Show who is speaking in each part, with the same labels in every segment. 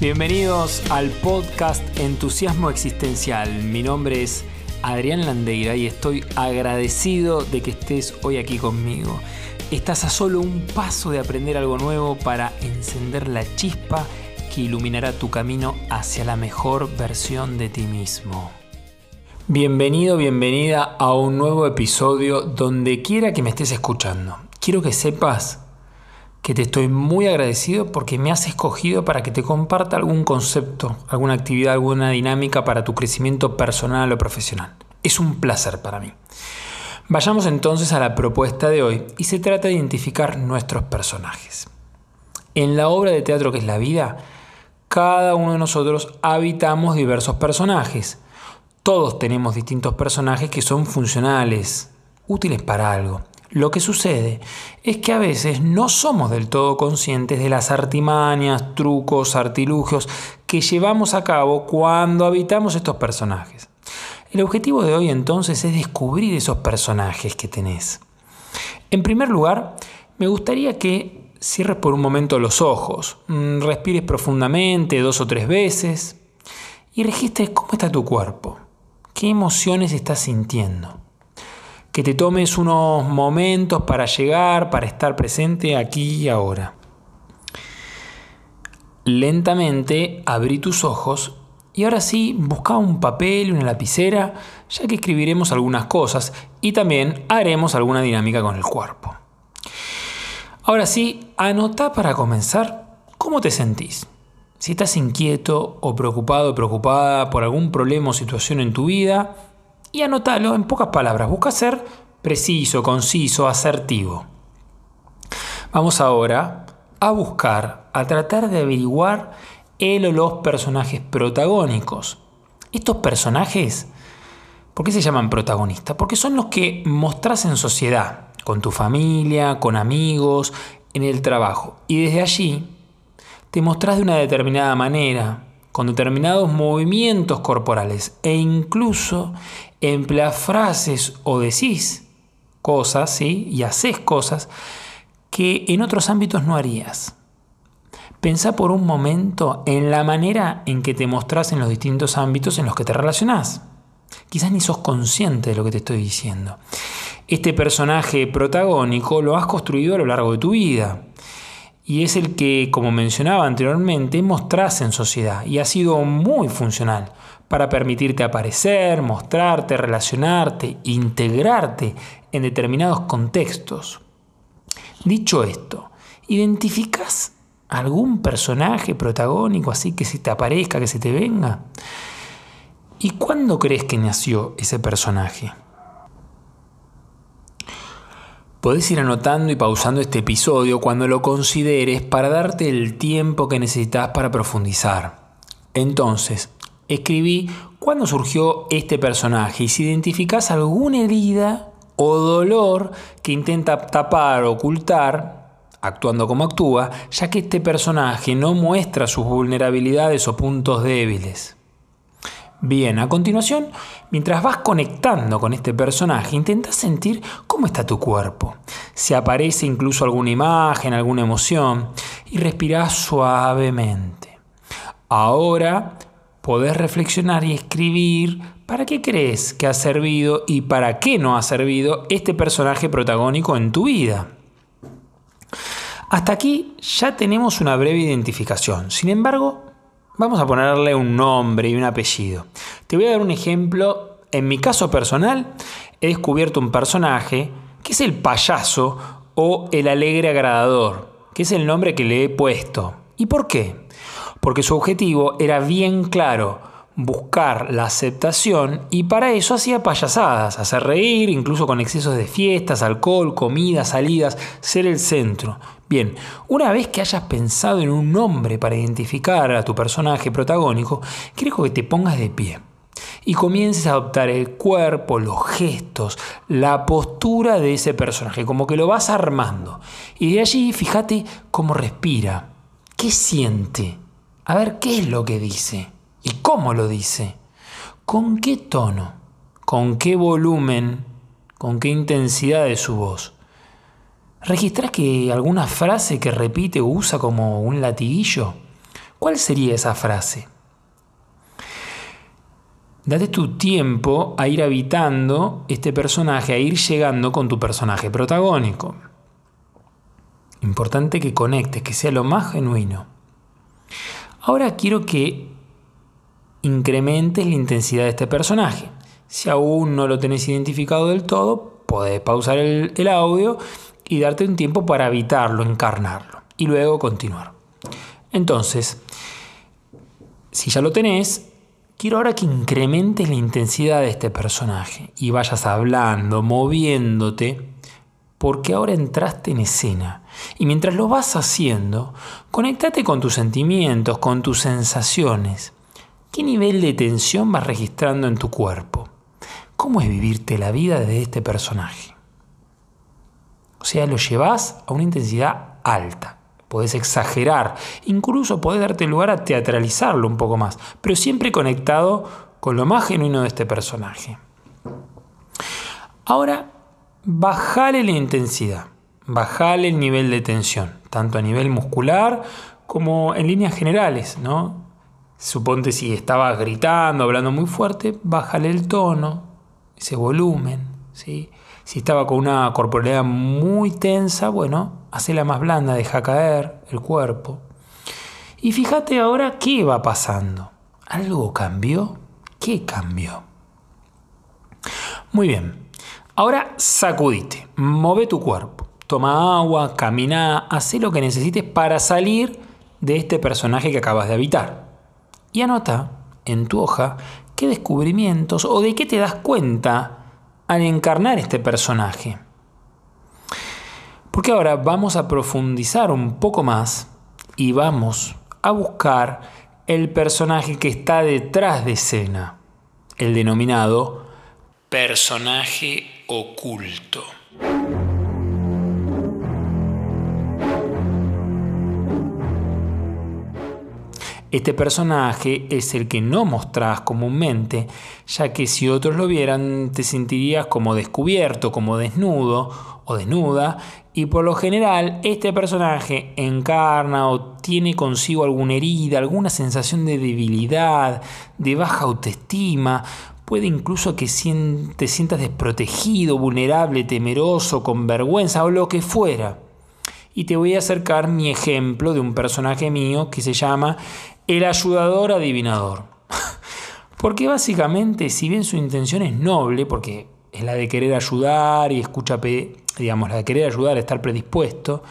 Speaker 1: Bienvenidos al podcast Entusiasmo Existencial. Mi nombre es Adrián Landeira y estoy agradecido de que estés hoy aquí conmigo. Estás a solo un paso de aprender algo nuevo para encender la chispa que iluminará tu camino hacia la mejor versión de ti mismo. Bienvenido, bienvenida a un nuevo episodio donde quiera que me estés escuchando. Quiero que sepas que te estoy muy agradecido porque me has escogido para que te comparta algún concepto, alguna actividad, alguna dinámica para tu crecimiento personal o profesional. Es un placer para mí. Vayamos entonces a la propuesta de hoy y se trata de identificar nuestros personajes. En la obra de teatro que es la vida, cada uno de nosotros habitamos diversos personajes. Todos tenemos distintos personajes que son funcionales, útiles para algo. Lo que sucede es que a veces no somos del todo conscientes de las artimañas, trucos, artilugios que llevamos a cabo cuando habitamos estos personajes. El objetivo de hoy entonces es descubrir esos personajes que tenés. En primer lugar, me gustaría que cierres por un momento los ojos, mm, respires profundamente dos o tres veces y registres cómo está tu cuerpo, qué emociones estás sintiendo que te tomes unos momentos para llegar, para estar presente aquí y ahora. Lentamente abrí tus ojos y ahora sí busca un papel y una lapicera, ya que escribiremos algunas cosas y también haremos alguna dinámica con el cuerpo. Ahora sí, anota para comenzar cómo te sentís. Si estás inquieto o preocupado o preocupada por algún problema o situación en tu vida, y anótalo en pocas palabras. Busca ser preciso, conciso, asertivo. Vamos ahora a buscar, a tratar de averiguar el o los personajes protagónicos. Estos personajes, ¿por qué se llaman protagonistas? Porque son los que mostrás en sociedad, con tu familia, con amigos, en el trabajo. Y desde allí te mostrás de una determinada manera, con determinados movimientos corporales e incluso empleas frases o decís cosas, ¿sí? Y haces cosas que en otros ámbitos no harías. Pensá por un momento en la manera en que te mostrás en los distintos ámbitos en los que te relacionás. Quizás ni sos consciente de lo que te estoy diciendo. Este personaje protagónico lo has construido a lo largo de tu vida y es el que, como mencionaba anteriormente, mostrás en sociedad y ha sido muy funcional para permitirte aparecer, mostrarte, relacionarte, integrarte en determinados contextos. Dicho esto, ¿identificas algún personaje protagónico así que se te aparezca, que se te venga? ¿Y cuándo crees que nació ese personaje? Podés ir anotando y pausando este episodio cuando lo consideres para darte el tiempo que necesitas para profundizar. Entonces, escribí cuándo surgió este personaje y si identificás alguna herida o dolor que intenta tapar o ocultar, actuando como actúa, ya que este personaje no muestra sus vulnerabilidades o puntos débiles. Bien, a continuación, mientras vas conectando con este personaje, intenta sentir cómo está tu cuerpo. Si aparece incluso alguna imagen, alguna emoción, y respirás suavemente. Ahora podés reflexionar y escribir para qué crees que ha servido y para qué no ha servido este personaje protagónico en tu vida. Hasta aquí ya tenemos una breve identificación. Sin embargo, Vamos a ponerle un nombre y un apellido. Te voy a dar un ejemplo. En mi caso personal, he descubierto un personaje que es el payaso o el alegre agradador, que es el nombre que le he puesto. ¿Y por qué? Porque su objetivo era bien claro, buscar la aceptación y para eso hacía payasadas, hacer reír, incluso con excesos de fiestas, alcohol, comida, salidas, ser el centro. Bien, una vez que hayas pensado en un nombre para identificar a tu personaje protagónico, quiero que te pongas de pie y comiences a adoptar el cuerpo, los gestos, la postura de ese personaje, como que lo vas armando. Y de allí fíjate cómo respira, qué siente, a ver qué es lo que dice. ¿Y cómo lo dice? ¿Con qué tono? ¿Con qué volumen? ¿Con qué intensidad de su voz? ¿Registrás que alguna frase que repite o usa como un latiguillo? ¿Cuál sería esa frase? Date tu tiempo a ir habitando este personaje, a ir llegando con tu personaje protagónico. Importante que conectes, que sea lo más genuino. Ahora quiero que incrementes la intensidad de este personaje. Si aún no lo tenés identificado del todo, podés pausar el, audio y darte un tiempo para habitarlo, encarnarlo y luego continuar. Entonces, si ya lo tenés, quiero ahora que incrementes la intensidad de este personaje y vayas hablando, moviéndote, porque ahora entraste en escena. Y mientras lo vas haciendo, conectate con tus sentimientos, con tus sensaciones. ¿Qué nivel de tensión vas registrando en tu cuerpo? ¿Cómo es vivirte la vida de este personaje? O sea, lo llevas a una intensidad alta podés exagerar, incluso podés darte lugar a teatralizarlo un poco más, pero siempre conectado con lo más genuino de este personaje. Ahora, bajale la intensidad, bajale el nivel de tensión, tanto a nivel muscular como en líneas generales, ¿no? Suponte si estabas gritando, hablando muy fuerte, bájale el tono, ese volumen, ¿sí? Si estaba con una corporalidad muy tensa, bueno, hacela más blanda, deja caer el cuerpo. Y fíjate ahora qué va pasando. ¿Algo cambió? ¿Qué cambió? Muy bien. Ahora sacudite, move tu cuerpo. Toma agua, camina, haz lo que necesites para salir de este personaje que acabas de habitar. Y anota en tu hoja qué descubrimientos o de qué te das cuenta al encarnar este personaje. Porque ahora vamos a profundizar un poco más y vamos a buscar el personaje que está detrás de escena, el denominado personaje oculto. Este personaje es el que no mostrás comúnmente, ya que si otros lo vieran te sentirías como descubierto, como desnudo o desnuda, y por lo general este personaje encarna o tiene consigo alguna herida, alguna sensación de debilidad, de baja autoestima, puede incluso que te sientas desprotegido, vulnerable, temeroso, con vergüenza o lo que fuera. Y te voy a acercar mi ejemplo de un personaje mío que se llama el ayudador adivinador. porque básicamente, si bien su intención es noble, porque es la de querer ayudar y escucha, digamos, la de querer ayudar, estar predispuesto,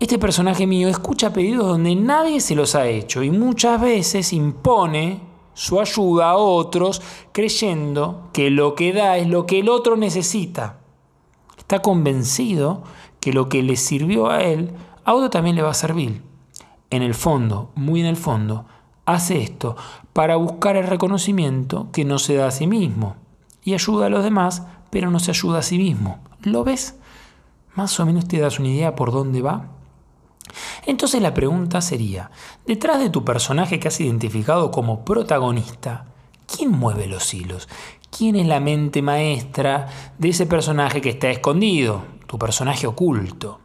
Speaker 1: este personaje mío escucha pedidos donde nadie se los ha hecho y muchas veces impone su ayuda a otros creyendo que lo que da es lo que el otro necesita. Está convencido que lo que le sirvió a él, a otro también le va a servir en el fondo, muy en el fondo, hace esto para buscar el reconocimiento que no se da a sí mismo y ayuda a los demás, pero no se ayuda a sí mismo. ¿Lo ves? Más o menos te das una idea por dónde va. Entonces la pregunta sería, detrás de tu personaje que has identificado como protagonista, ¿quién mueve los hilos? ¿Quién es la mente maestra de ese personaje que está escondido, tu personaje oculto?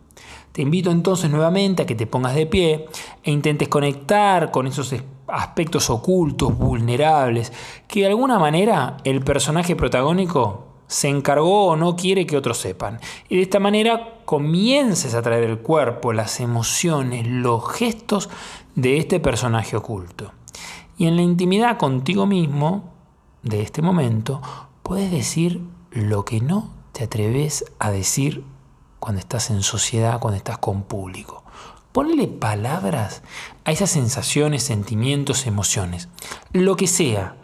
Speaker 1: Te invito entonces nuevamente a que te pongas de pie e intentes conectar con esos aspectos ocultos, vulnerables, que de alguna manera el personaje protagónico se encargó o no quiere que otros sepan. Y de esta manera comiences a traer el cuerpo, las emociones, los gestos de este personaje oculto. Y en la intimidad contigo mismo, de este momento, puedes decir lo que no te atreves a decir cuando estás en sociedad, cuando estás con público. Ponle palabras a esas sensaciones, sentimientos, emociones. Lo que sea.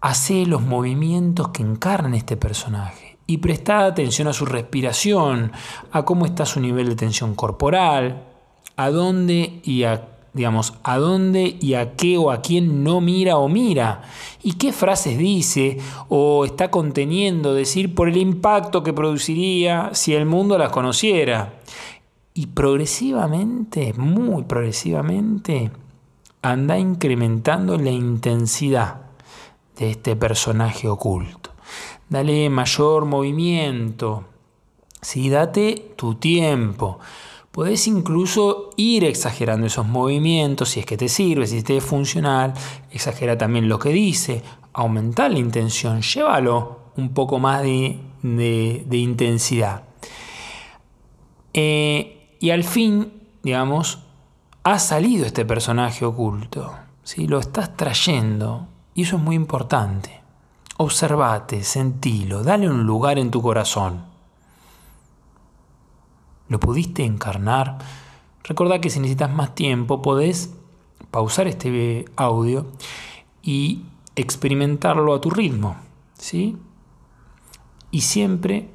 Speaker 1: Hace los movimientos que encarnan este personaje y presta atención a su respiración, a cómo está su nivel de tensión corporal, a dónde y a digamos, a dónde y a qué o a quién no mira o mira, y qué frases dice o está conteniendo decir por el impacto que produciría si el mundo las conociera. Y progresivamente, muy progresivamente, anda incrementando la intensidad de este personaje oculto. Dale mayor movimiento, sí, date tu tiempo Podés incluso ir exagerando esos movimientos si es que te sirve, si te es funcional. Exagera también lo que dice, aumentar la intención, llévalo un poco más de, intensidad. Eh, y al fin, digamos, ha salido este personaje oculto. ¿sí? Lo estás trayendo. Y eso es muy importante. Observate, sentilo, dale un lugar en tu corazón. ¿Lo pudiste encarnar? Recordá que si necesitas más tiempo podés pausar este audio y experimentarlo a tu ritmo, ¿sí? Y siempre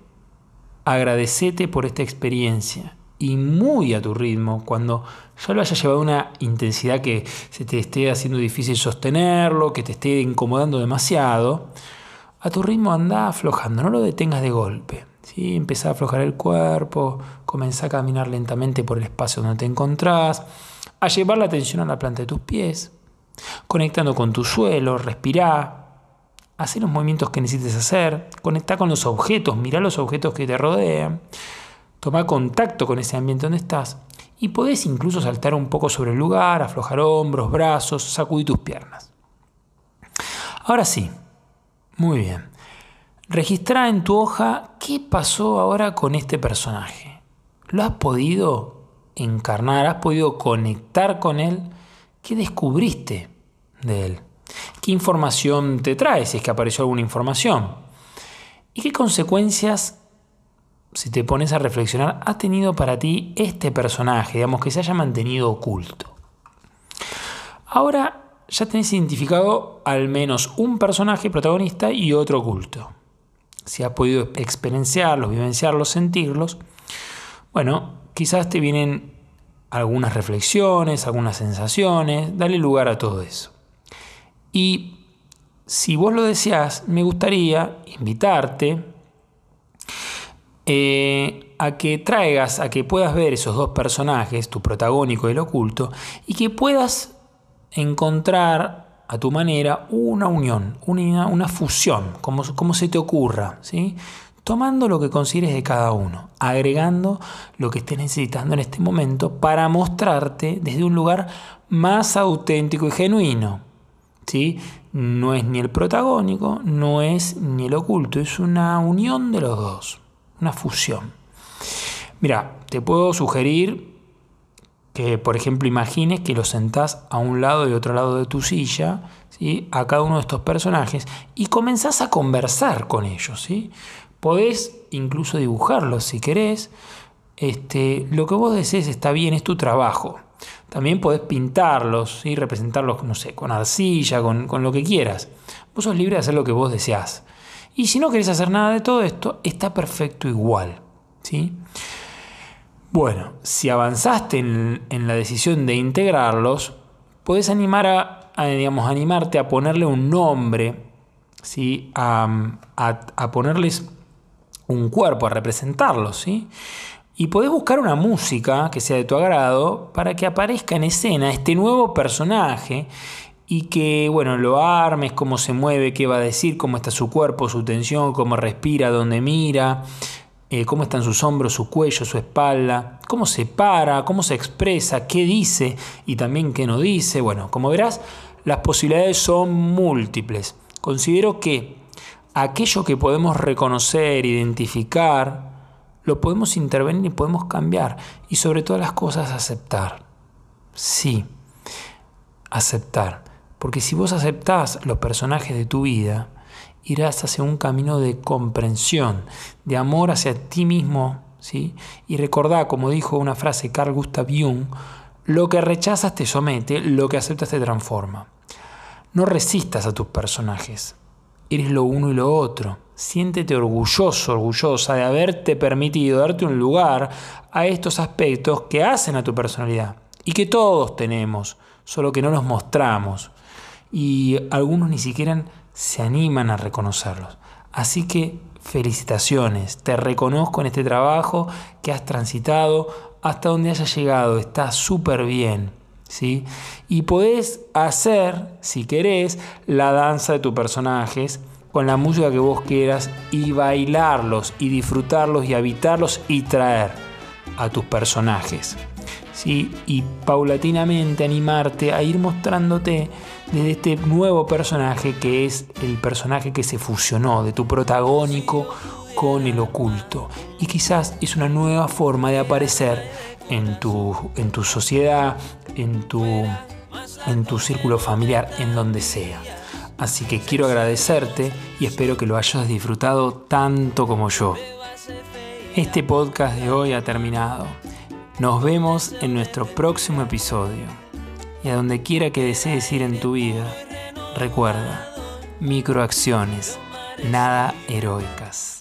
Speaker 1: agradecete por esta experiencia y muy a tu ritmo, cuando ya lo hayas llevado a una intensidad que se te esté haciendo difícil sostenerlo, que te esté incomodando demasiado, a tu ritmo anda aflojando, no lo detengas de golpe. ¿Sí? Empezá a aflojar el cuerpo, comenzá a caminar lentamente por el espacio donde te encontrás, a llevar la atención a la planta de tus pies, conectando con tu suelo, respirá, hacer los movimientos que necesites hacer, conecta con los objetos, mirá los objetos que te rodean, toma contacto con ese ambiente donde estás y podés incluso saltar un poco sobre el lugar, aflojar hombros, brazos, sacudir tus piernas. Ahora sí, muy bien. Registra en tu hoja qué pasó ahora con este personaje. ¿Lo has podido encarnar? ¿Has podido conectar con él? ¿Qué descubriste de él? ¿Qué información te trae si es que apareció alguna información? ¿Y qué consecuencias si te pones a reflexionar, ha tenido para ti este personaje, digamos, que se haya mantenido oculto. Ahora ya tenés identificado al menos un personaje protagonista y otro oculto. Si has podido experienciarlos, vivenciarlos, sentirlos, bueno, quizás te vienen algunas reflexiones, algunas sensaciones, dale lugar a todo eso. Y si vos lo deseas, me gustaría invitarte eh, a que traigas, a que puedas ver esos dos personajes, tu protagónico y el oculto, y que puedas encontrar a tu manera una unión, una, una fusión, como, como, se te ocurra, ¿sí? tomando lo que consideres de cada uno, agregando lo que estés necesitando en este momento para mostrarte desde un lugar más auténtico y genuino. ¿sí? No es ni el protagónico, no es ni el oculto, es una unión de los dos una fusión. Mira, te puedo sugerir que, por ejemplo, imagines que los sentás a un lado y otro lado de tu silla, ¿sí? a cada uno de estos personajes, y comenzás a conversar con ellos. ¿sí? Podés incluso dibujarlos si querés. Este, lo que vos desees está bien, es tu trabajo. También podés pintarlos y representarlos, no sé, con arcilla, con, con lo que quieras. Vos sos libre de hacer lo que vos deseás. Y si no querés hacer nada de todo esto, está perfecto igual. ¿sí? Bueno, si avanzaste en, la decisión de integrarlos, podés animar a, digamos, animarte a ponerle un nombre, ¿sí? a, a, ponerles un cuerpo, a representarlos. ¿sí? Y podés buscar una música que sea de tu agrado para que aparezca en escena este nuevo personaje y que, bueno, lo armes, cómo se mueve, qué va a decir, cómo está su cuerpo, su tensión, cómo respira, dónde mira, eh, cómo están sus hombros, su cuello, su espalda, cómo se para, cómo se expresa, qué dice y también qué no dice. Bueno, como verás, las posibilidades son múltiples. Considero que aquello que podemos reconocer, identificar, lo podemos intervenir y podemos cambiar. Y sobre todas las cosas aceptar. Sí, aceptar. Porque si vos aceptás los personajes de tu vida, irás hacia un camino de comprensión, de amor hacia ti mismo. ¿sí? Y recordá, como dijo una frase Carl Gustav Jung, lo que rechazas te somete, lo que aceptas te transforma. No resistas a tus personajes. Eres lo uno y lo otro. Siéntete orgulloso, orgullosa de haberte permitido darte un lugar a estos aspectos que hacen a tu personalidad y que todos tenemos, solo que no los mostramos y algunos ni siquiera se animan a reconocerlos. Así que felicitaciones, te reconozco en este trabajo que has transitado hasta donde hayas llegado, está súper bien. ¿sí? Y podés hacer, si querés, la danza de tus personajes con la música que vos quieras y bailarlos y disfrutarlos y habitarlos y traer a tus personajes. ¿Sí? Y paulatinamente animarte a ir mostrándote desde este nuevo personaje que es el personaje que se fusionó de tu protagónico con el oculto. Y quizás es una nueva forma de aparecer en tu, en tu sociedad, en tu, en tu círculo familiar, en donde sea. Así que quiero agradecerte y espero que lo hayas disfrutado tanto como yo. Este podcast de hoy ha terminado. Nos vemos en nuestro próximo episodio. Y a donde quiera que desees ir en tu vida, recuerda, microacciones, nada heroicas.